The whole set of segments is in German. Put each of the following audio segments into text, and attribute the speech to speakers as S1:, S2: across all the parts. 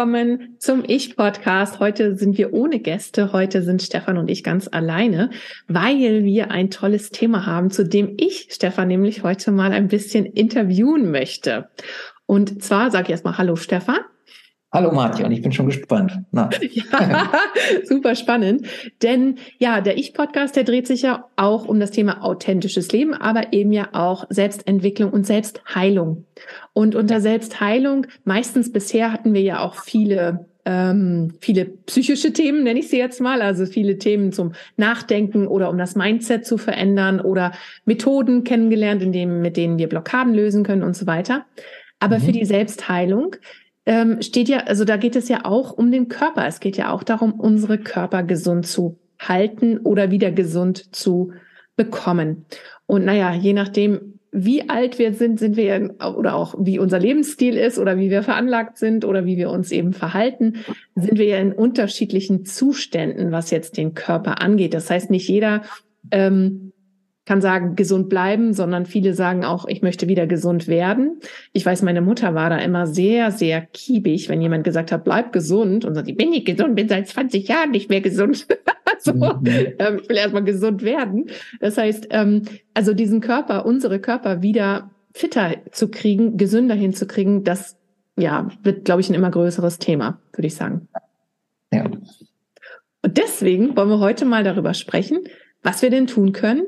S1: Willkommen zum Ich-Podcast. Heute sind wir ohne Gäste. Heute sind Stefan und ich ganz alleine, weil wir ein tolles Thema haben, zu dem ich Stefan nämlich heute mal ein bisschen interviewen möchte. Und zwar sage ich erstmal Hallo Stefan.
S2: Hallo Martin, ich bin schon gespannt.
S1: Na. Ja, super spannend. Denn ja, der Ich-Podcast, der dreht sich ja auch um das Thema authentisches Leben, aber eben ja auch Selbstentwicklung und Selbstheilung. Und unter Selbstheilung, meistens bisher hatten wir ja auch viele ähm, viele psychische Themen, nenne ich sie jetzt mal, also viele Themen zum Nachdenken oder um das Mindset zu verändern oder Methoden kennengelernt, in dem, mit denen wir Blockaden lösen können und so weiter. Aber mhm. für die Selbstheilung ähm, steht ja, also da geht es ja auch um den Körper. Es geht ja auch darum, unsere Körper gesund zu halten oder wieder gesund zu bekommen. Und naja, je nachdem, wie alt wir sind, sind wir ja, oder auch wie unser Lebensstil ist oder wie wir veranlagt sind oder wie wir uns eben verhalten, sind wir ja in unterschiedlichen Zuständen, was jetzt den Körper angeht. Das heißt, nicht jeder ähm, kann sagen, gesund bleiben, sondern viele sagen auch, ich möchte wieder gesund werden. Ich weiß, meine Mutter war da immer sehr, sehr kiebig, wenn jemand gesagt hat, bleib gesund und sagt, ich bin nicht gesund, bin seit 20 Jahren nicht mehr gesund. so, mhm. ähm, ich will erstmal gesund werden. Das heißt, ähm, also diesen Körper, unsere Körper wieder fitter zu kriegen, gesünder hinzukriegen, das ja, wird, glaube ich, ein immer größeres Thema, würde ich sagen. Ja. Und deswegen wollen wir heute mal darüber sprechen, was wir denn tun können,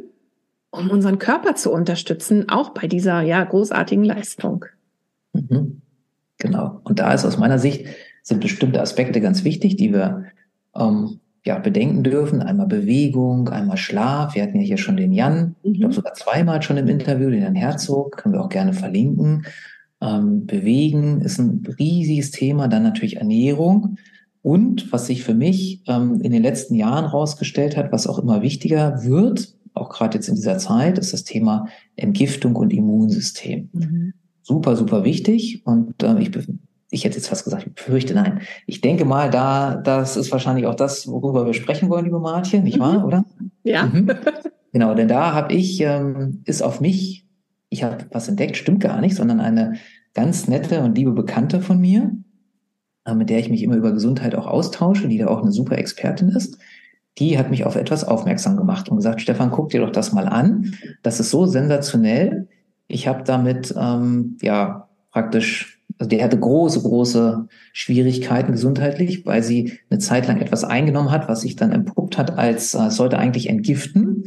S1: um unseren Körper zu unterstützen, auch bei dieser ja großartigen Leistung.
S2: Mhm. Genau. Und da ist aus meiner Sicht sind bestimmte Aspekte ganz wichtig, die wir ähm, ja bedenken dürfen. Einmal Bewegung, einmal Schlaf. Wir hatten ja hier schon den Jan, mhm. ich glaube sogar zweimal schon im Interview, den Herrn Herzog, können wir auch gerne verlinken. Ähm, Bewegen ist ein riesiges Thema. Dann natürlich Ernährung. Und was sich für mich ähm, in den letzten Jahren herausgestellt hat, was auch immer wichtiger wird, auch gerade jetzt in dieser Zeit, ist das Thema Entgiftung und Immunsystem. Mhm. Super, super wichtig. Und äh, ich, ich hätte jetzt fast gesagt, ich befürchte nein. Ich denke mal, da, das ist wahrscheinlich auch das, worüber wir sprechen wollen, liebe Martje, nicht mhm. wahr, oder?
S1: Ja. Mhm.
S2: Genau, denn da habe ich, ähm, ist auf mich, ich habe was entdeckt, stimmt gar nicht, sondern eine ganz nette und liebe Bekannte von mir, äh, mit der ich mich immer über Gesundheit auch austausche, die da auch eine super Expertin ist die hat mich auf etwas aufmerksam gemacht und gesagt, Stefan, guck dir doch das mal an. Das ist so sensationell. Ich habe damit ähm, ja praktisch, also die hatte große, große Schwierigkeiten gesundheitlich, weil sie eine Zeit lang etwas eingenommen hat, was sich dann entpuppt hat, als äh, sollte eigentlich entgiften.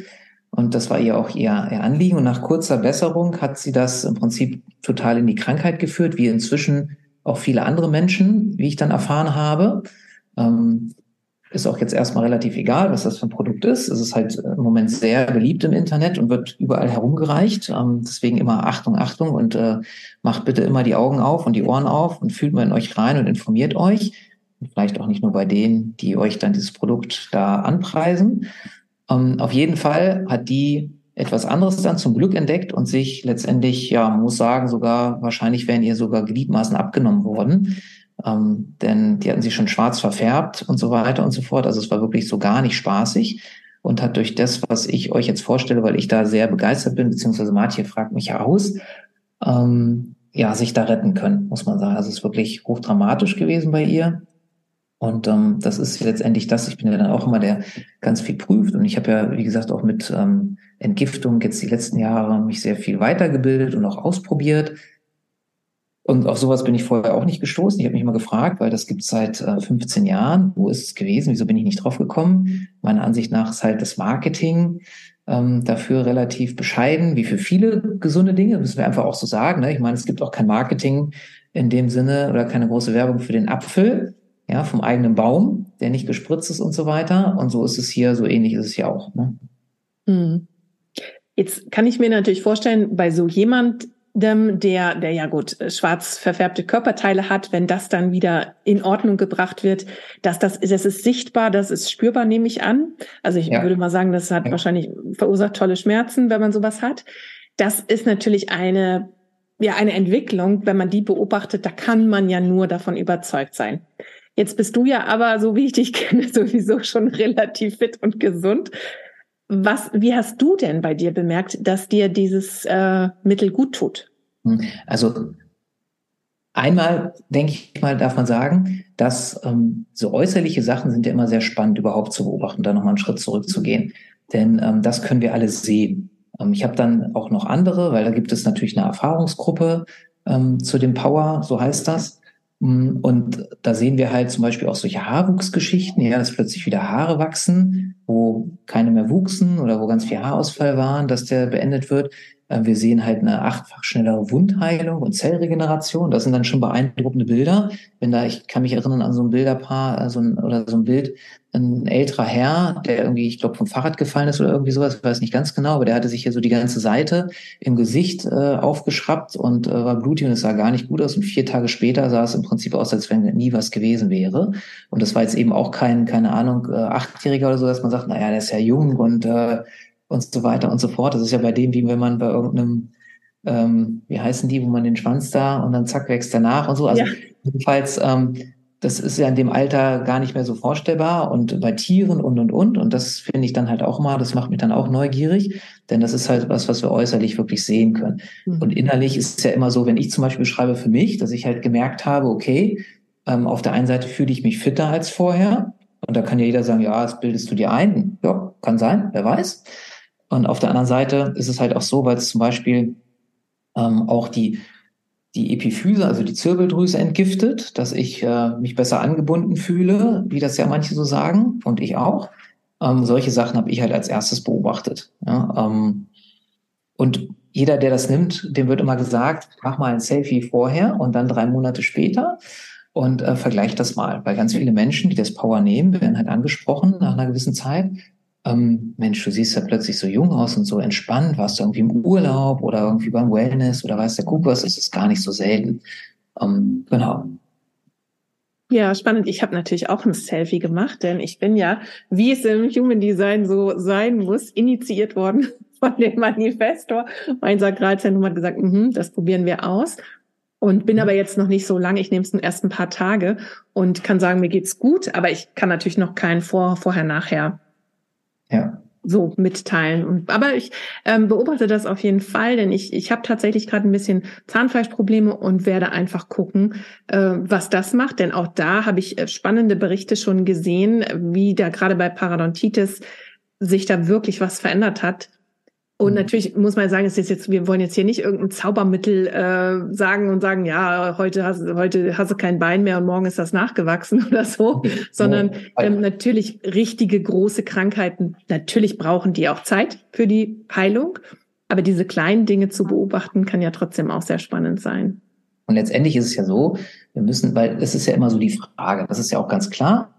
S2: Und das war ihr auch ihr, ihr Anliegen. Und nach kurzer Besserung hat sie das im Prinzip total in die Krankheit geführt, wie inzwischen auch viele andere Menschen, wie ich dann erfahren habe. Ähm, ist auch jetzt erstmal relativ egal, was das für ein Produkt ist. Es ist halt im Moment sehr beliebt im Internet und wird überall herumgereicht. Ähm, deswegen immer Achtung, Achtung und äh, macht bitte immer die Augen auf und die Ohren auf und fühlt mal in euch rein und informiert euch. Und vielleicht auch nicht nur bei denen, die euch dann dieses Produkt da anpreisen. Ähm, auf jeden Fall hat die etwas anderes dann zum Glück entdeckt und sich letztendlich, ja, muss sagen, sogar, wahrscheinlich wären ihr sogar Gliedmaßen abgenommen worden ähm, denn die hatten sich schon schwarz verfärbt und so weiter und so fort. Also es war wirklich so gar nicht spaßig und hat durch das, was ich euch jetzt vorstelle, weil ich da sehr begeistert bin, beziehungsweise Martin fragt mich aus, ähm, ja, sich da retten können, muss man sagen. Also es ist wirklich hochdramatisch gewesen bei ihr. Und ähm, das ist letztendlich das, ich bin ja dann auch immer der ganz viel prüft. Und ich habe ja, wie gesagt, auch mit ähm, Entgiftung jetzt die letzten Jahre mich sehr viel weitergebildet und auch ausprobiert. Und auf sowas bin ich vorher auch nicht gestoßen. Ich habe mich mal gefragt, weil das gibt es seit äh, 15 Jahren. Wo ist es gewesen? Wieso bin ich nicht drauf gekommen? Meiner Ansicht nach ist halt das Marketing ähm, dafür relativ bescheiden, wie für viele gesunde Dinge, müssen wir einfach auch so sagen. Ne? Ich meine, es gibt auch kein Marketing in dem Sinne oder keine große Werbung für den Apfel, ja, vom eigenen Baum, der nicht gespritzt ist und so weiter. Und so ist es hier, so ähnlich ist es ja auch. Ne?
S1: Hm. Jetzt kann ich mir natürlich vorstellen, bei so jemand, der, der ja gut schwarz verfärbte Körperteile hat, wenn das dann wieder in Ordnung gebracht wird, dass das, das ist sichtbar, das ist spürbar, nehme ich an. Also ich ja. würde mal sagen, das hat ja. wahrscheinlich verursacht tolle Schmerzen, wenn man sowas hat. Das ist natürlich eine, ja, eine Entwicklung, wenn man die beobachtet, da kann man ja nur davon überzeugt sein. Jetzt bist du ja aber, so wie ich dich kenne, sowieso schon relativ fit und gesund. Was, wie hast du denn bei dir bemerkt, dass dir dieses äh, Mittel gut tut?
S2: Hm, also einmal denke ich mal, darf man sagen, dass ähm, so äußerliche Sachen sind ja immer sehr spannend überhaupt zu beobachten, da nochmal einen Schritt zurückzugehen. Denn ähm, das können wir alle sehen. Ähm, ich habe dann auch noch andere, weil da gibt es natürlich eine Erfahrungsgruppe ähm, zu dem Power, so heißt das. Und da sehen wir halt zum Beispiel auch solche Haarwuchsgeschichten, ja, dass plötzlich wieder Haare wachsen, wo keine mehr wuchsen oder wo ganz viel Haarausfall waren, dass der beendet wird. Äh, wir sehen halt eine achtfach schnellere Wundheilung und Zellregeneration. Das sind dann schon beeindruckende Bilder. Wenn da, ich kann mich erinnern an so ein Bilderpaar, also ein, oder so ein Bild, ein älterer Herr, der irgendwie, ich glaube, vom Fahrrad gefallen ist oder irgendwie sowas, ich weiß nicht ganz genau, aber der hatte sich hier so die ganze Seite im Gesicht äh, aufgeschraubt und äh, war blutig und es sah gar nicht gut aus. Und vier Tage später sah es im Prinzip aus, als wenn nie was gewesen wäre. Und das war jetzt eben auch kein, keine Ahnung, äh, Achtjähriger oder so, dass man sagt, naja, der ist ja jung und äh, und so weiter und so fort. Das ist ja bei dem, wie wenn man bei irgendeinem, ähm, wie heißen die, wo man den Schwanz da und dann zack wächst er nach und so. Also ja. jedenfalls, ähm, das ist ja in dem Alter gar nicht mehr so vorstellbar und bei Tieren und und und. Und das finde ich dann halt auch mal, das macht mich dann auch neugierig, denn das ist halt was, was wir äußerlich wirklich sehen können. Mhm. Und innerlich ist es ja immer so, wenn ich zum Beispiel schreibe für mich, dass ich halt gemerkt habe, okay, ähm, auf der einen Seite fühle ich mich fitter als vorher. Und da kann ja jeder sagen, ja, das bildest du dir ein. Ja, kann sein, wer weiß. Und auf der anderen Seite ist es halt auch so, weil es zum Beispiel ähm, auch die, die Epiphyse, also die Zirbeldrüse entgiftet, dass ich äh, mich besser angebunden fühle, wie das ja manche so sagen und ich auch. Ähm, solche Sachen habe ich halt als erstes beobachtet. Ja, ähm, und jeder, der das nimmt, dem wird immer gesagt, mach mal ein Selfie vorher und dann drei Monate später und äh, vergleicht das mal. Weil ganz viele Menschen, die das Power nehmen, werden halt angesprochen nach einer gewissen Zeit ähm, Mensch, du siehst ja plötzlich so jung aus und so entspannt, warst du irgendwie im Urlaub oder irgendwie beim Wellness oder weiß der Kuckuck was, das ist gar nicht so selten. Ähm, genau.
S1: Ja, spannend. Ich habe natürlich auch ein Selfie gemacht, denn ich bin ja, wie es im Human Design so sein muss, initiiert worden von dem Manifestor. Mein Sakralzentrum hat gesagt, mm das probieren wir aus. Und bin mhm. aber jetzt noch nicht so lange. Ich nehme es erst ein paar Tage und kann sagen, mir geht's gut, aber ich kann natürlich noch kein Vor, Vorher, Nachher ja. so mitteilen. Und, aber ich ähm, beobachte das auf jeden Fall, denn ich, ich habe tatsächlich gerade ein bisschen Zahnfleischprobleme und werde einfach gucken, äh, was das macht. Denn auch da habe ich äh, spannende Berichte schon gesehen, wie da gerade bei Parodontitis sich da wirklich was verändert hat. Und mhm. natürlich muss man sagen, es ist jetzt, wir wollen jetzt hier nicht irgendein Zaubermittel äh, sagen und sagen, ja, heute hast, heute hast du kein Bein mehr und morgen ist das nachgewachsen oder so, sondern ähm, natürlich richtige große Krankheiten, natürlich brauchen die auch Zeit für die Heilung. Aber diese kleinen Dinge zu beobachten, kann ja trotzdem auch sehr spannend sein.
S2: Und letztendlich ist es ja so, wir müssen, weil es ist ja immer so die Frage, das ist ja auch ganz klar.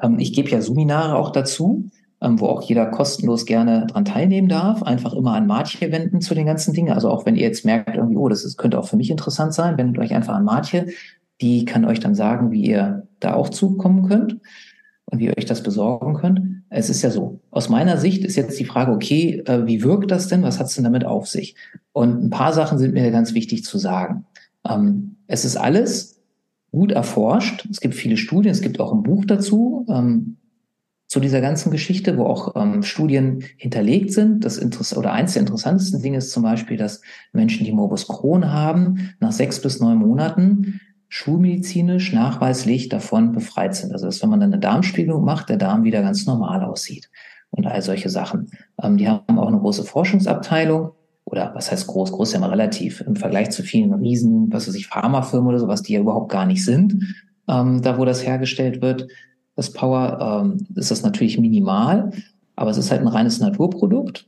S2: Ähm, ich gebe ja Seminare auch dazu ähm, wo auch jeder kostenlos gerne dran teilnehmen darf. Einfach immer an Martje wenden zu den ganzen Dingen. Also auch wenn ihr jetzt merkt, irgendwie, oh, das ist, könnte auch für mich interessant sein, wendet euch einfach an Martje. Die kann euch dann sagen, wie ihr da auch zukommen könnt und wie ihr euch das besorgen könnt. Es ist ja so, aus meiner Sicht ist jetzt die Frage, okay, äh, wie wirkt das denn? Was hat es denn damit auf sich? Und ein paar Sachen sind mir ganz wichtig zu sagen. Ähm, es ist alles gut erforscht. Es gibt viele Studien, es gibt auch ein Buch dazu. Ähm, zu dieser ganzen Geschichte, wo auch ähm, Studien hinterlegt sind. Das Interess oder eins der interessantesten Dinge ist zum Beispiel, dass Menschen, die Morbus Crohn haben, nach sechs bis neun Monaten schulmedizinisch nachweislich davon befreit sind. Also dass wenn man dann eine Darmspiegelung macht, der Darm wieder ganz normal aussieht und all solche Sachen. Ähm, die haben auch eine große Forschungsabteilung oder was heißt groß? Groß ist ja mal relativ im Vergleich zu vielen Riesen, was weiß ich, Pharmafirmen oder sowas, die ja überhaupt gar nicht sind, ähm, da wo das hergestellt wird das Power, ähm, ist das natürlich minimal, aber es ist halt ein reines Naturprodukt.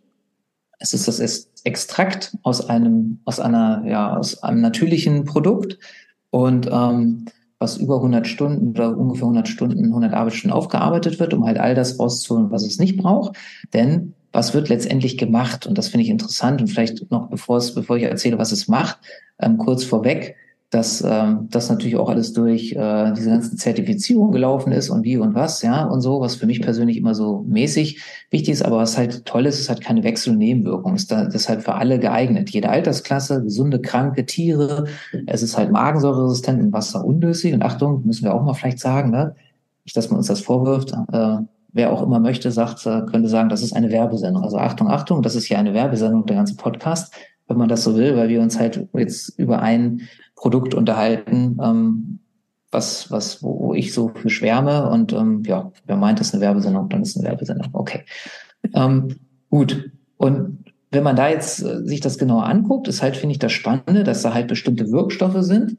S2: Es ist das Extrakt aus einem, aus einer, ja, aus einem natürlichen Produkt und ähm, was über 100 Stunden oder ungefähr 100 Stunden, 100 Arbeitsstunden aufgearbeitet wird, um halt all das rauszuholen, was es nicht braucht. Denn was wird letztendlich gemacht? Und das finde ich interessant. Und vielleicht noch, bevor es, bevor ich erzähle, was es macht, ähm, kurz vorweg, dass ähm, das natürlich auch alles durch äh, diese ganzen Zertifizierungen gelaufen ist und wie und was, ja, und so, was für mich persönlich immer so mäßig wichtig ist, aber was halt toll ist, es hat keine Wechsel- und Nebenwirkungen, ist da deshalb für alle geeignet. Jede Altersklasse, gesunde, kranke Tiere, es ist halt magensäureresistent und wasserunlöslich. Und Achtung, müssen wir auch mal vielleicht sagen, ne? Nicht, dass man uns das vorwirft, äh, wer auch immer möchte, sagt, äh, könnte sagen, das ist eine Werbesendung. Also Achtung, Achtung, das ist hier eine Werbesendung, der ganze Podcast, wenn man das so will, weil wir uns halt jetzt über ein Produkt unterhalten, ähm, was, was, wo, wo ich so für schwärme und ähm, ja, wer meint, das ist eine Werbesendung, dann ist es eine Werbesendung. Okay. Ähm, gut. Und wenn man da jetzt äh, sich das genauer anguckt, ist halt, finde ich, das Spannende, dass da halt bestimmte Wirkstoffe sind,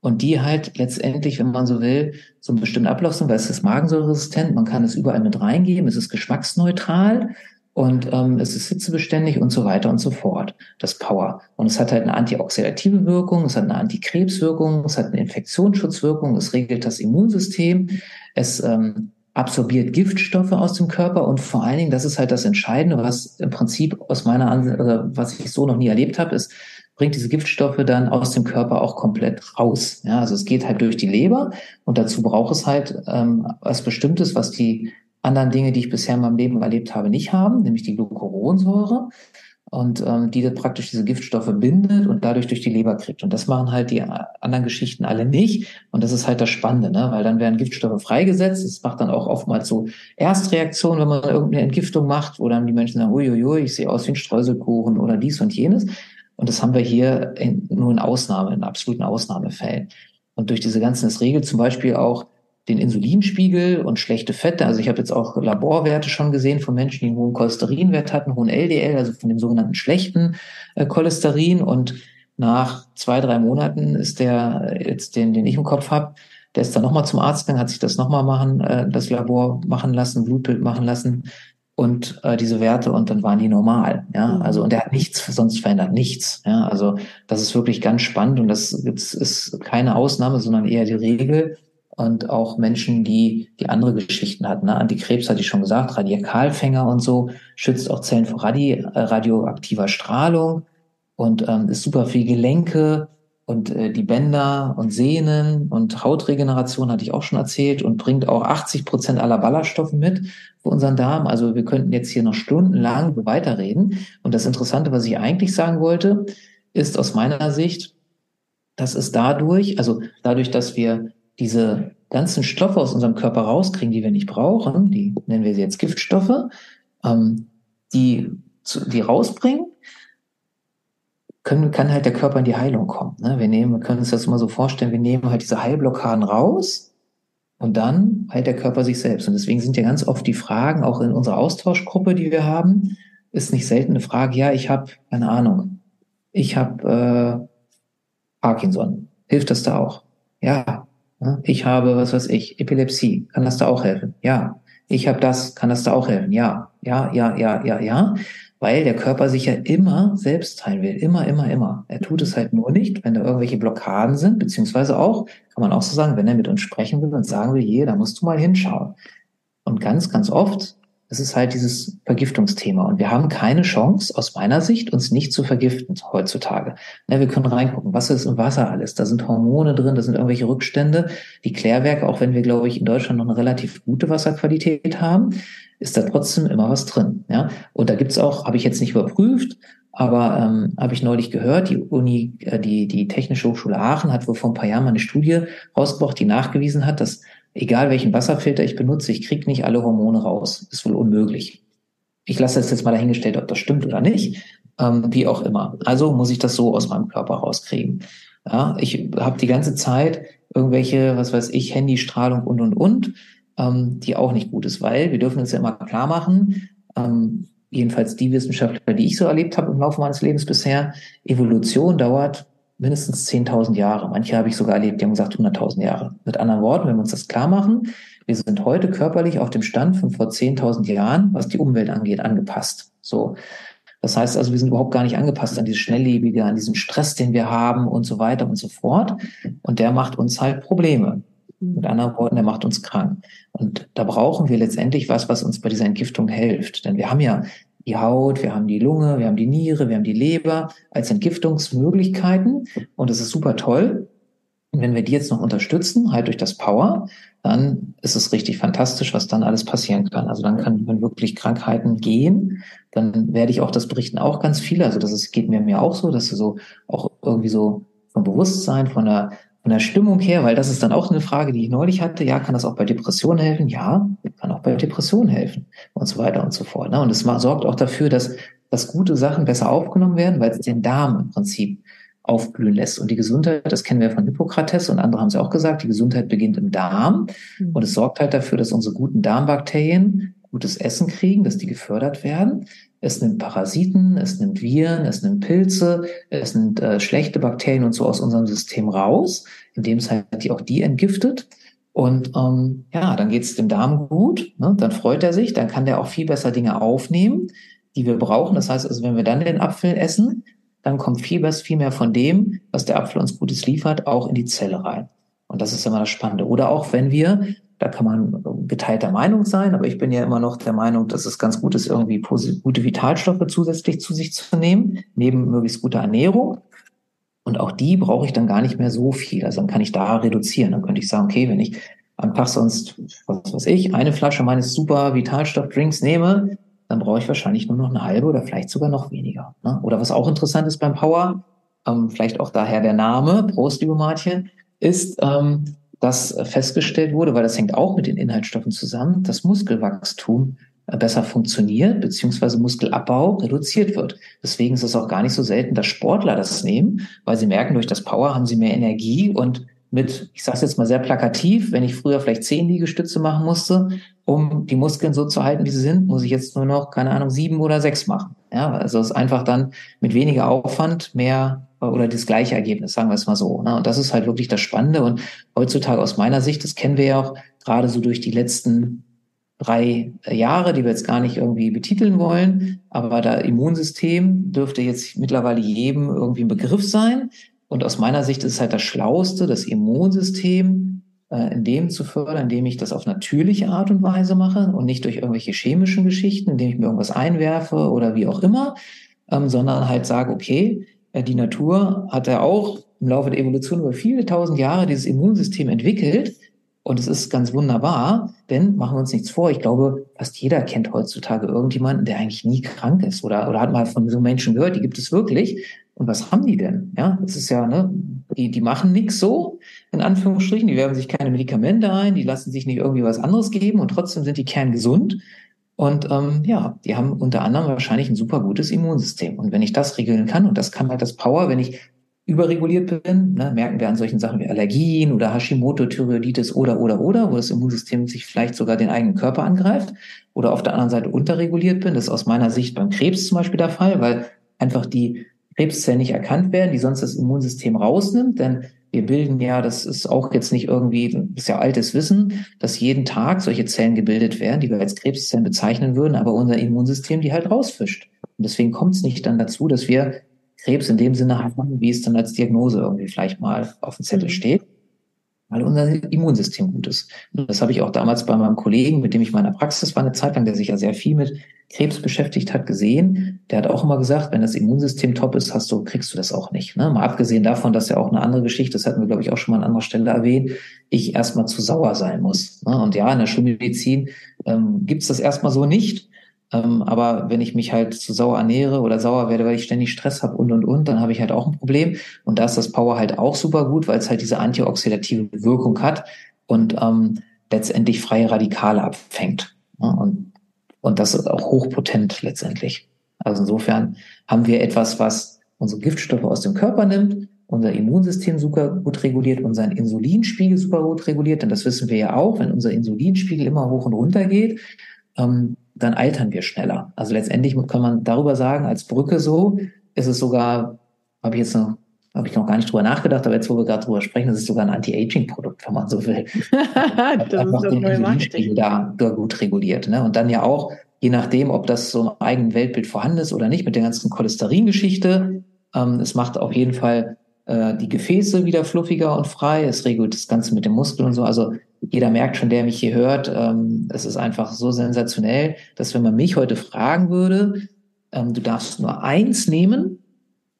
S2: und die halt letztendlich, wenn man so will, so einen bestimmten Ablauf sind, weil es ist magensäureresistent, man kann es überall mit reingeben, es ist geschmacksneutral und ähm, es ist hitzebeständig und so weiter und so fort, das Power. Und es hat halt eine antioxidative Wirkung, es hat eine Antikrebswirkung, es hat eine Infektionsschutzwirkung, es regelt das Immunsystem, es ähm, absorbiert Giftstoffe aus dem Körper und vor allen Dingen, das ist halt das Entscheidende, was im Prinzip aus meiner Ansicht, also was ich so noch nie erlebt habe, ist, bringt diese Giftstoffe dann aus dem Körper auch komplett raus. Ja, also es geht halt durch die Leber und dazu braucht es halt ähm, was Bestimmtes, was die anderen Dinge, die ich bisher in meinem Leben erlebt habe, nicht haben, nämlich die Glucuronsäure und ähm, die praktisch diese Giftstoffe bindet und dadurch durch die Leber kriegt. Und das machen halt die anderen Geschichten alle nicht. Und das ist halt das Spannende, ne? weil dann werden Giftstoffe freigesetzt. Das macht dann auch oftmals so Erstreaktionen, wenn man irgendeine Entgiftung macht, wo dann die Menschen sagen, uiuiui, ich sehe aus wie ein Streuselkuchen oder dies und jenes. Und das haben wir hier in, nur in Ausnahme, in absoluten Ausnahmefällen. Und durch diese ganzen, es regelt zum Beispiel auch den Insulinspiegel und schlechte Fette. Also ich habe jetzt auch Laborwerte schon gesehen von Menschen, die einen hohen Cholesterinwert hatten, hohen LDL, also von dem sogenannten schlechten äh, Cholesterin. Und nach zwei, drei Monaten ist der jetzt, den, den ich im Kopf habe, der ist dann nochmal zum Arzt gegangen, hat sich das nochmal machen, äh, das Labor machen lassen, Blutbild machen lassen und äh, diese Werte und dann waren die normal. Ja, mhm. also und er hat nichts sonst verändert, nichts. Ja, also das ist wirklich ganz spannend und das ist keine Ausnahme, sondern eher die Regel. Und auch Menschen, die die andere Geschichten hatten. Ne? Antikrebs hatte ich schon gesagt, Radikalfänger und so, schützt auch Zellen vor Radi äh, radioaktiver Strahlung und ähm, ist super für Gelenke und äh, die Bänder und Sehnen und Hautregeneration hatte ich auch schon erzählt und bringt auch 80 Prozent aller Ballaststoffe mit für unseren Darm. Also wir könnten jetzt hier noch stundenlang weiterreden. Und das Interessante, was ich eigentlich sagen wollte, ist aus meiner Sicht, dass es dadurch, also dadurch, dass wir diese ganzen Stoffe aus unserem Körper rauskriegen, die wir nicht brauchen, die nennen wir sie jetzt Giftstoffe, ähm, die, die rausbringen, können, kann halt der Körper in die Heilung kommen. Ne? Wir nehmen, wir können uns das mal so vorstellen, wir nehmen halt diese Heilblockaden raus und dann heilt der Körper sich selbst. Und deswegen sind ja ganz oft die Fragen, auch in unserer Austauschgruppe, die wir haben, ist nicht selten eine Frage, ja, ich habe, keine Ahnung, ich habe äh, Parkinson. Hilft das da auch? Ja. Ich habe, was weiß ich, Epilepsie. Kann das da auch helfen? Ja. Ich habe das, kann das da auch helfen? Ja. Ja, ja, ja, ja, ja weil der Körper sich ja immer selbst heilen will. Immer, immer, immer. Er tut es halt nur nicht, wenn da irgendwelche Blockaden sind, beziehungsweise auch, kann man auch so sagen, wenn er mit uns sprechen will und sagen will, hier, da musst du mal hinschauen. Und ganz, ganz oft ist es halt dieses Vergiftungsthema. Und wir haben keine Chance, aus meiner Sicht, uns nicht zu vergiften heutzutage. Ja, wir können reingucken, was ist im Wasser alles? Da sind Hormone drin, da sind irgendwelche Rückstände. Die Klärwerke, auch wenn wir, glaube ich, in Deutschland noch eine relativ gute Wasserqualität haben, ist da trotzdem immer was drin. Ja? Und da gibt's auch, habe ich jetzt nicht überprüft, aber ähm, habe ich neulich gehört, die Uni, äh, die, die Technische Hochschule Aachen hat wohl vor ein paar Jahren mal eine Studie rausgebracht, die nachgewiesen hat, dass egal welchen Wasserfilter ich benutze, ich kriege nicht alle Hormone raus. ist wohl unmöglich. Ich lasse das jetzt mal dahingestellt, ob das stimmt oder nicht. Ähm, wie auch immer. Also muss ich das so aus meinem Körper rauskriegen. Ja, ich habe die ganze Zeit irgendwelche, was weiß ich, Handystrahlung und und und ähm, die auch nicht gut ist, weil wir dürfen uns ja immer klar machen, ähm, jedenfalls die Wissenschaftler, die ich so erlebt habe im Laufe meines Lebens bisher, Evolution dauert mindestens 10.000 Jahre. Manche habe ich sogar erlebt, die haben gesagt 100.000 Jahre. Mit anderen Worten, wenn wir uns das klar machen, wir sind heute körperlich auf dem Stand von vor 10.000 Jahren, was die Umwelt angeht, angepasst. So. Das heißt also, wir sind überhaupt gar nicht angepasst an dieses Schnelllebige, an diesen Stress, den wir haben und so weiter und so fort. Und der macht uns halt Probleme. Mit anderen Worten, der macht uns krank. Und da brauchen wir letztendlich was, was uns bei dieser Entgiftung hilft. Denn wir haben ja die Haut, wir haben die Lunge, wir haben die Niere, wir haben die Leber als Entgiftungsmöglichkeiten und das ist super toll. Und wenn wir die jetzt noch unterstützen, halt durch das Power, dann ist es richtig fantastisch, was dann alles passieren kann. Also dann kann, wenn wirklich Krankheiten gehen, dann werde ich auch das berichten, auch ganz viele. Also das ist, geht mir mir auch so, dass du so auch irgendwie so vom Bewusstsein, von der, von der Stimmung her, weil das ist dann auch eine Frage, die ich neulich hatte. Ja, kann das auch bei Depressionen helfen? Ja, kann auch bei Depressionen helfen und so weiter und so fort. Ne? Und es sorgt auch dafür, dass, dass gute Sachen besser aufgenommen werden, weil es den Darm im Prinzip aufblühen lässt. Und die Gesundheit, das kennen wir von Hippokrates und andere haben es auch gesagt, die Gesundheit beginnt im Darm. Mhm. Und es sorgt halt dafür, dass unsere guten Darmbakterien gutes Essen kriegen, dass die gefördert werden. Es nimmt Parasiten, es nimmt Viren, es nimmt Pilze, es nimmt äh, schlechte Bakterien und so aus unserem System raus, indem es halt die, auch die entgiftet. Und ähm, ja, dann geht es dem Darm gut, ne? dann freut er sich, dann kann der auch viel besser Dinge aufnehmen, die wir brauchen. Das heißt also, wenn wir dann den Apfel essen, dann kommt viel, was, viel mehr von dem, was der Apfel uns Gutes liefert, auch in die Zelle rein. Und das ist immer das Spannende. Oder auch wenn wir, da kann man geteilter Meinung sein, aber ich bin ja immer noch der Meinung, dass es ganz gut ist, irgendwie gute Vitalstoffe zusätzlich zu sich zu nehmen, neben möglichst guter Ernährung. Und auch die brauche ich dann gar nicht mehr so viel. Also dann kann ich da reduzieren. Dann könnte ich sagen, okay, wenn ich am Tag sonst, was weiß ich, eine Flasche meines super Vitalstoff-Drinks nehme, dann brauche ich wahrscheinlich nur noch eine halbe oder vielleicht sogar noch weniger. Ne? Oder was auch interessant ist beim Power, ähm, vielleicht auch daher der Name, Prost, liebe Martje, ist, ähm, dass festgestellt wurde, weil das hängt auch mit den Inhaltsstoffen zusammen, dass Muskelwachstum äh, besser funktioniert, beziehungsweise Muskelabbau reduziert wird. Deswegen ist es auch gar nicht so selten, dass Sportler das nehmen, weil sie merken, durch das Power haben sie mehr Energie und mit, ich sage es jetzt mal sehr plakativ, wenn ich früher vielleicht zehn Liegestütze machen musste, um die Muskeln so zu halten, wie sie sind, muss ich jetzt nur noch, keine Ahnung, sieben oder sechs machen. Ja, also es ist einfach dann mit weniger Aufwand mehr oder das gleiche Ergebnis, sagen wir es mal so. Ne? Und das ist halt wirklich das Spannende. Und heutzutage aus meiner Sicht, das kennen wir ja auch gerade so durch die letzten drei Jahre, die wir jetzt gar nicht irgendwie betiteln wollen, aber da Immunsystem dürfte jetzt mittlerweile jedem irgendwie ein Begriff sein. Und aus meiner Sicht ist es halt das Schlauste, das Immunsystem äh, in dem zu fördern, indem ich das auf natürliche Art und Weise mache und nicht durch irgendwelche chemischen Geschichten, indem ich mir irgendwas einwerfe oder wie auch immer, ähm, sondern halt sage, okay, äh, die Natur hat ja auch im Laufe der Evolution über viele tausend Jahre dieses Immunsystem entwickelt. Und es ist ganz wunderbar, denn machen wir uns nichts vor. Ich glaube, fast jeder kennt heutzutage irgendjemanden, der eigentlich nie krank ist oder, oder hat mal von so Menschen gehört, die gibt es wirklich. Und was haben die denn? Ja, das ist ja, ne, die, die machen nichts so, in Anführungsstrichen, die werfen sich keine Medikamente ein, die lassen sich nicht irgendwie was anderes geben und trotzdem sind die kerngesund. Und ähm, ja, die haben unter anderem wahrscheinlich ein super gutes Immunsystem. Und wenn ich das regeln kann, und das kann halt das Power, wenn ich überreguliert bin, ne, merken wir an solchen Sachen wie Allergien oder Hashimoto-Thyreoiditis oder, oder, oder, wo das Immunsystem sich vielleicht sogar den eigenen Körper angreift oder auf der anderen Seite unterreguliert bin. Das ist aus meiner Sicht beim Krebs zum Beispiel der Fall, weil einfach die Krebszellen nicht erkannt werden, die sonst das Immunsystem rausnimmt, denn wir bilden ja, das ist auch jetzt nicht irgendwie, das ist ja altes Wissen, dass jeden Tag solche Zellen gebildet werden, die wir als Krebszellen bezeichnen würden, aber unser Immunsystem die halt rausfischt. Und deswegen kommt es nicht dann dazu, dass wir Krebs in dem Sinne haben, wie es dann als Diagnose irgendwie vielleicht mal auf dem Zettel mhm. steht weil unser Immunsystem gut ist. Und das habe ich auch damals bei meinem Kollegen, mit dem ich in meiner Praxis war, eine Zeit lang, der sich ja sehr viel mit Krebs beschäftigt hat, gesehen. Der hat auch immer gesagt, wenn das Immunsystem top ist, hast du, kriegst du das auch nicht. Ne? Mal abgesehen davon, dass ja auch eine andere Geschichte, das hatten wir, glaube ich, auch schon mal an anderer Stelle erwähnt, ich erstmal zu sauer sein muss. Ne? Und ja, in der Schulmedizin ähm, gibt es das erstmal so nicht. Ähm, aber wenn ich mich halt zu sauer ernähre oder sauer werde, weil ich ständig Stress habe und und und, dann habe ich halt auch ein Problem. Und da ist das Power halt auch super gut, weil es halt diese antioxidative Wirkung hat und ähm, letztendlich freie Radikale abfängt. Ja, und, und das ist auch hochpotent letztendlich. Also insofern haben wir etwas, was unsere Giftstoffe aus dem Körper nimmt, unser Immunsystem super gut reguliert, unseren Insulinspiegel super gut reguliert, denn das wissen wir ja auch, wenn unser Insulinspiegel immer hoch und runter geht, ähm, dann altern wir schneller. Also letztendlich kann man darüber sagen, als Brücke so, ist es sogar, habe ich jetzt noch, habe ich noch gar nicht drüber nachgedacht, aber jetzt, wo wir gerade drüber sprechen, ist es sogar ein Anti-Aging-Produkt, wenn man so will. das einfach ist den Insulinspiegel da, da gut reguliert. Ne? Und dann ja auch, je nachdem, ob das so im eigenen Weltbild vorhanden ist oder nicht, mit der ganzen Cholesterin-Geschichte, ähm, es macht auf jeden Fall äh, die Gefäße wieder fluffiger und frei, es regelt das Ganze mit dem Muskel und so. Also jeder merkt schon, der mich hier hört, ähm, es ist einfach so sensationell, dass wenn man mich heute fragen würde, ähm, du darfst nur eins nehmen.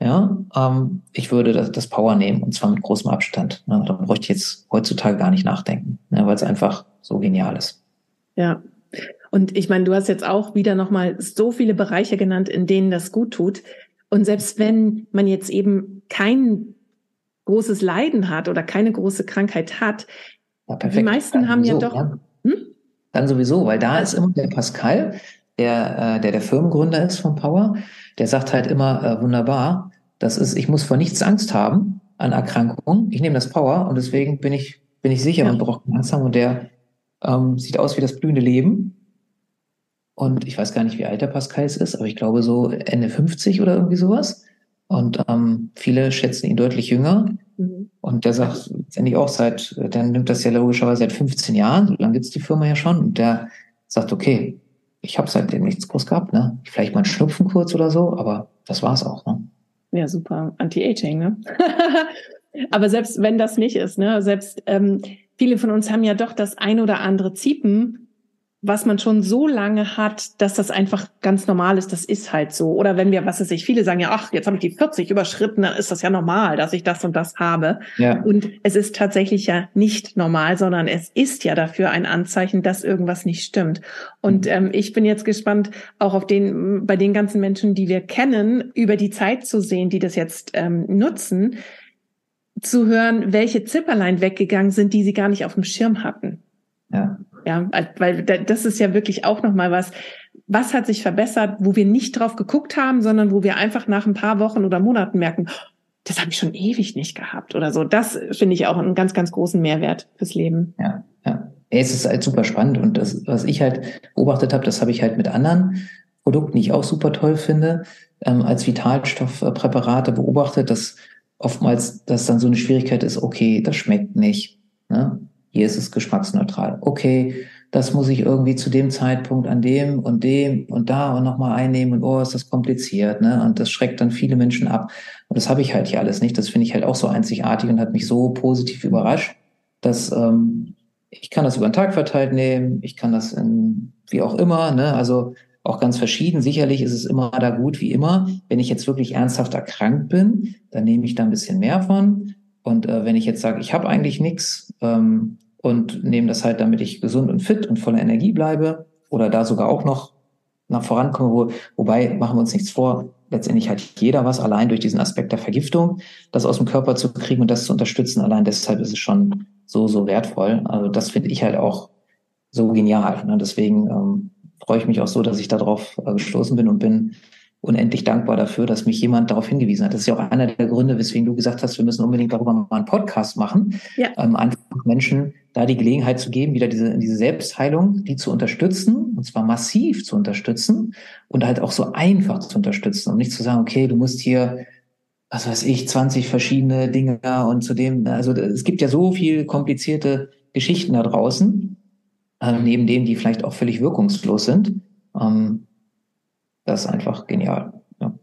S2: Ja, ähm, ich würde das, das, Power nehmen und zwar mit großem Abstand. Ne? Da bräuchte ich jetzt heutzutage gar nicht nachdenken, ne? weil es einfach so genial ist.
S1: Ja. Und ich meine, du hast jetzt auch wieder nochmal so viele Bereiche genannt, in denen das gut tut. Und selbst wenn man jetzt eben kein großes Leiden hat oder keine große Krankheit hat, ja, die meisten Dann haben sowieso, ja doch. Ja. Hm?
S2: Dann sowieso, weil da ist immer der Pascal, der, äh, der der Firmengründer ist von Power, der sagt halt immer äh, wunderbar, das ist, ich muss vor nichts Angst haben an Erkrankungen. Ich nehme das Power und deswegen bin ich bin ich sicher ja. und brauche Angst haben. Und der ähm, sieht aus wie das blühende Leben. Und ich weiß gar nicht, wie alt der Pascal ist, aber ich glaube so Ende 50 oder irgendwie sowas. Und ähm, viele schätzen ihn deutlich jünger. Mhm. Und der sagt letztendlich auch seit, der nimmt das ja logischerweise seit 15 Jahren, so lange gibt's die Firma ja schon. Und der sagt, okay, ich habe seitdem nichts groß gehabt, ne? Vielleicht mal einen Schnupfen kurz oder so, aber das war's auch, ne?
S1: Ja, super. Anti-Aging, ne? aber selbst wenn das nicht ist, ne, selbst ähm, viele von uns haben ja doch das ein oder andere Ziepen, was man schon so lange hat, dass das einfach ganz normal ist, das ist halt so. Oder wenn wir, was weiß ich, viele sagen ja, ach, jetzt habe ich die 40 überschritten, dann ist das ja normal, dass ich das und das habe. Ja. Und es ist tatsächlich ja nicht normal, sondern es ist ja dafür ein Anzeichen, dass irgendwas nicht stimmt. Und mhm. ähm, ich bin jetzt gespannt, auch auf den, bei den ganzen Menschen, die wir kennen, über die Zeit zu sehen, die das jetzt ähm, nutzen, zu hören, welche Zipperlein weggegangen sind, die sie gar nicht auf dem Schirm hatten. Ja. Ja, weil das ist ja wirklich auch nochmal was. Was hat sich verbessert, wo wir nicht drauf geguckt haben, sondern wo wir einfach nach ein paar Wochen oder Monaten merken, das habe ich schon ewig nicht gehabt oder so. Das finde ich auch einen ganz, ganz großen Mehrwert fürs Leben.
S2: Ja, ja. Es ist halt super spannend und das, was ich halt beobachtet habe, das habe ich halt mit anderen Produkten, die ich auch super toll finde, ähm, als Vitalstoffpräparate beobachtet, dass oftmals das dann so eine Schwierigkeit ist, okay, das schmeckt nicht. Ne? Hier ist es geschmacksneutral. Okay, das muss ich irgendwie zu dem Zeitpunkt an dem und dem und da und nochmal einnehmen und oh, ist das kompliziert, ne? Und das schreckt dann viele Menschen ab. Und das habe ich halt hier alles nicht. Das finde ich halt auch so einzigartig und hat mich so positiv überrascht, dass ähm, ich kann das über den Tag verteilt nehmen, ich kann das in, wie auch immer, ne? Also auch ganz verschieden. Sicherlich ist es immer da gut wie immer. Wenn ich jetzt wirklich ernsthaft erkrankt bin, dann nehme ich da ein bisschen mehr von. Und äh, wenn ich jetzt sage, ich habe eigentlich nichts ähm, und nehme das halt, damit ich gesund und fit und voller Energie bleibe oder da sogar auch noch nach vorankomme, wo, wobei machen wir uns nichts vor, letztendlich hat jeder was allein durch diesen Aspekt der Vergiftung, das aus dem Körper zu kriegen und das zu unterstützen. Allein deshalb ist es schon so, so wertvoll. Also das finde ich halt auch so genial. Ne? Deswegen ähm, freue ich mich auch so, dass ich darauf äh, gestoßen bin und bin unendlich dankbar dafür, dass mich jemand darauf hingewiesen hat. Das ist ja auch einer der Gründe, weswegen du gesagt hast, wir müssen unbedingt darüber mal einen Podcast machen. Ja. Ähm, einfach Menschen da die Gelegenheit zu geben, wieder diese, diese Selbstheilung, die zu unterstützen, und zwar massiv zu unterstützen und halt auch so einfach zu unterstützen und nicht zu sagen, okay, du musst hier, was weiß ich, 20 verschiedene Dinge und zudem, also es gibt ja so viel komplizierte Geschichten da draußen, äh, neben denen, die vielleicht auch völlig wirkungslos sind. Ähm, das ist einfach genial. Ja.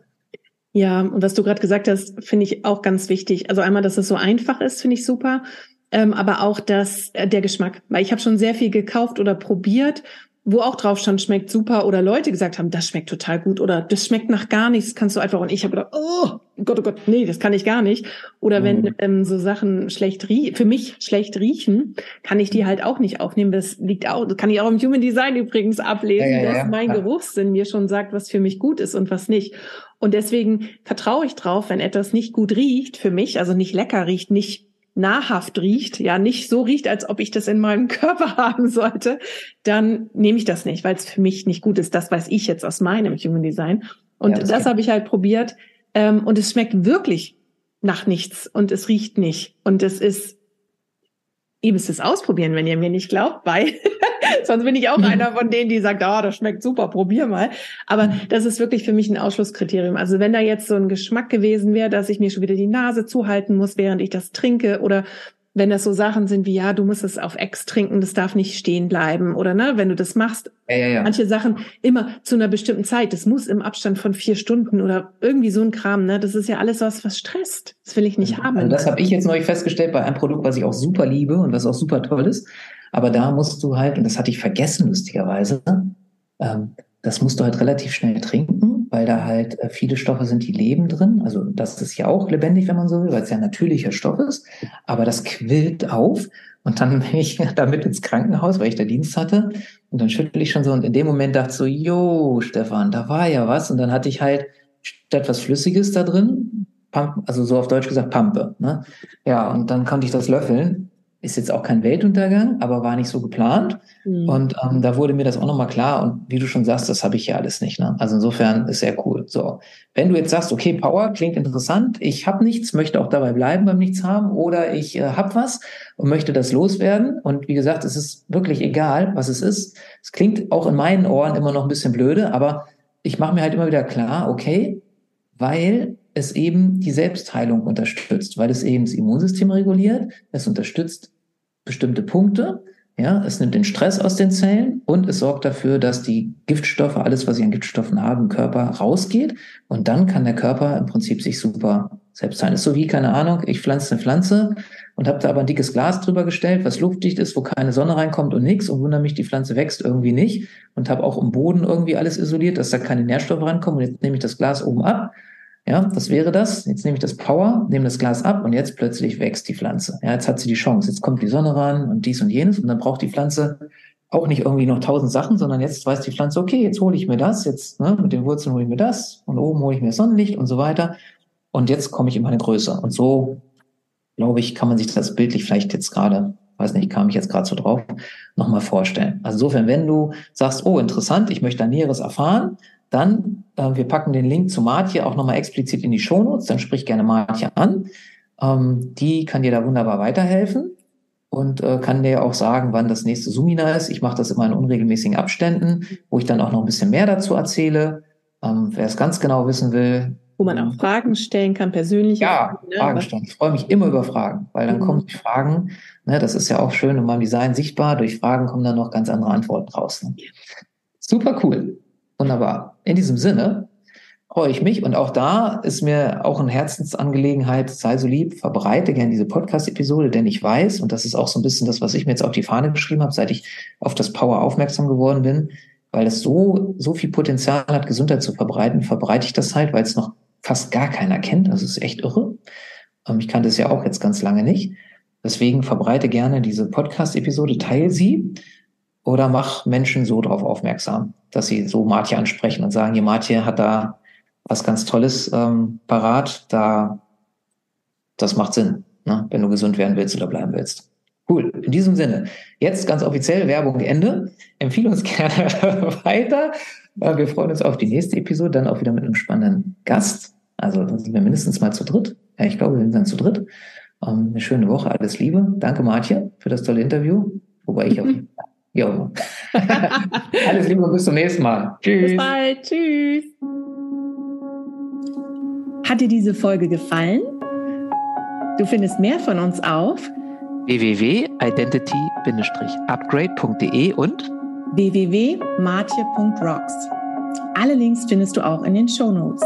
S1: Ja, und was du gerade gesagt hast, finde ich auch ganz wichtig. Also einmal, dass es so einfach ist, finde ich super. Ähm, aber auch dass äh, der Geschmack, weil ich habe schon sehr viel gekauft oder probiert wo auch drauf stand, schmeckt super oder Leute gesagt haben, das schmeckt total gut oder das schmeckt nach gar nichts, kannst du einfach und ich habe gedacht, oh Gott, oh Gott, nee, das kann ich gar nicht. Oder wenn mhm. ähm, so Sachen schlecht riechen, für mich schlecht riechen, kann ich die halt auch nicht aufnehmen. Das liegt auch, das kann ich auch im Human Design übrigens ablesen, ja, ja, dass ja, mein Geruchssinn mir schon sagt, was für mich gut ist und was nicht. Und deswegen vertraue ich drauf, wenn etwas nicht gut riecht für mich, also nicht lecker riecht, nicht nahrhaft riecht, ja nicht so riecht, als ob ich das in meinem Körper haben sollte, dann nehme ich das nicht, weil es für mich nicht gut ist. Das weiß ich jetzt aus meinem Human Design. Und ja, das, das habe ich halt probiert. Ähm, und es schmeckt wirklich nach nichts und es riecht nicht. Und es ist, ihr müsst es ausprobieren, wenn ihr mir nicht glaubt, weil Sonst bin ich auch einer von denen, die sagt, ah, oh, das schmeckt super, probier mal. Aber das ist wirklich für mich ein Ausschlusskriterium. Also wenn da jetzt so ein Geschmack gewesen wäre, dass ich mir schon wieder die Nase zuhalten muss, während ich das trinke oder wenn das so Sachen sind wie, ja, du musst es auf Ex trinken, das darf nicht stehen bleiben oder ne, wenn du das machst, ja, ja, ja. manche Sachen immer zu einer bestimmten Zeit, das muss im Abstand von vier Stunden oder irgendwie so ein Kram, ne, das ist ja alles was, was stresst. Das will ich nicht haben.
S2: Also das habe ich jetzt neulich festgestellt bei einem Produkt, was ich auch super liebe und was auch super toll ist. Aber da musst du halt, und das hatte ich vergessen lustigerweise, ähm, das musst du halt relativ schnell trinken, weil da halt äh, viele Stoffe sind, die leben drin. Also das ist ja auch lebendig, wenn man so will, weil es ja natürlicher Stoff ist. Aber das quillt auf und dann bin ich damit ins Krankenhaus, weil ich da Dienst hatte. Und dann schüttel ich schon so und in dem Moment dachte ich so, jo, Stefan, da war ja was. Und dann hatte ich halt statt was Flüssiges da drin, Pump, also so auf Deutsch gesagt Pampe. Ne? Ja, und dann konnte ich das löffeln ist jetzt auch kein Weltuntergang, aber war nicht so geplant. Mhm. Und ähm, da wurde mir das auch nochmal klar. Und wie du schon sagst, das habe ich ja alles nicht. Ne? Also insofern ist sehr cool. So, wenn du jetzt sagst, okay, Power klingt interessant, ich habe nichts, möchte auch dabei bleiben beim Nichts haben, oder ich äh, habe was und möchte das loswerden. Und wie gesagt, es ist wirklich egal, was es ist. Es klingt auch in meinen Ohren immer noch ein bisschen blöde, aber ich mache mir halt immer wieder klar, okay, weil es eben die Selbstheilung unterstützt, weil es eben das Immunsystem reguliert, es unterstützt bestimmte Punkte. Ja, es nimmt den Stress aus den Zellen und es sorgt dafür, dass die Giftstoffe, alles, was sie an Giftstoffen haben, im Körper rausgeht. Und dann kann der Körper im Prinzip sich super selbst heilen. ist so wie, keine Ahnung, ich pflanze eine Pflanze und habe da aber ein dickes Glas drüber gestellt, was luftdicht ist, wo keine Sonne reinkommt und nichts und wundere mich, die Pflanze wächst irgendwie nicht und habe auch im Boden irgendwie alles isoliert, dass da keine Nährstoffe rankommen. Und jetzt nehme ich das Glas oben ab ja, das wäre das. Jetzt nehme ich das Power, nehme das Glas ab und jetzt plötzlich wächst die Pflanze. Ja, jetzt hat sie die Chance. Jetzt kommt die Sonne ran und dies und jenes und dann braucht die Pflanze auch nicht irgendwie noch tausend Sachen, sondern jetzt weiß die Pflanze, okay, jetzt hole ich mir das, jetzt ne, mit den Wurzeln hole ich mir das und oben hole ich mir Sonnenlicht und so weiter. Und jetzt komme ich in meine Größe. Und so, glaube ich, kann man sich das bildlich vielleicht jetzt gerade, weiß nicht, kam ich jetzt gerade so drauf, nochmal vorstellen. Also insofern, wenn du sagst, oh, interessant, ich möchte da Näheres erfahren, dann, äh, wir packen den Link zu Martje auch nochmal explizit in die Shownotes, dann sprich gerne Martje an. Ähm, die kann dir da wunderbar weiterhelfen und äh, kann dir auch sagen, wann das nächste Sumina ist. Ich mache das immer in unregelmäßigen Abständen, wo ich dann auch noch ein bisschen mehr dazu erzähle. Ähm, wer es ganz genau wissen will.
S1: Wo man auch Fragen stellen kann, persönlich.
S2: Ja, ne? Fragen stellen. Ich freue mich immer über Fragen, weil dann mhm. kommen Fragen, ne, das ist ja auch schön in meinem Design sichtbar, durch Fragen kommen dann noch ganz andere Antworten raus. Ne? Super cool. Wunderbar. In diesem Sinne freue ich mich und auch da ist mir auch eine Herzensangelegenheit, sei so lieb, verbreite gerne diese Podcast-Episode, denn ich weiß, und das ist auch so ein bisschen das, was ich mir jetzt auf die Fahne geschrieben habe, seit ich auf das Power aufmerksam geworden bin, weil es so, so viel Potenzial hat, Gesundheit zu verbreiten, verbreite ich das halt, weil es noch fast gar keiner kennt. Das ist echt irre. Ähm, ich kannte es ja auch jetzt ganz lange nicht. Deswegen verbreite gerne diese Podcast-Episode, teile sie oder mach Menschen so darauf aufmerksam, dass sie so Martje ansprechen und sagen, hier Martje hat da was ganz Tolles ähm, parat, da das macht Sinn, ne, wenn du gesund werden willst oder bleiben willst. Cool. In diesem Sinne, jetzt ganz offiziell Werbung Ende. Empfehle uns gerne weiter. Äh, wir freuen uns auf die nächste Episode, dann auch wieder mit einem spannenden Gast. Also dann sind wir mindestens mal zu dritt. Ja, ich glaube, wir sind dann zu dritt. Ähm, eine schöne Woche, alles Liebe. Danke, Martje, für das tolle Interview. Wobei ich auf Jo. Alles Liebe und bis zum nächsten Mal.
S1: Tschüss. Bis bald. Tschüss. Hat dir diese Folge gefallen? Du findest mehr von uns auf
S2: www.identity-upgrade.de und
S1: www.martje.rocks. Alle Links findest du auch in den Show Notes.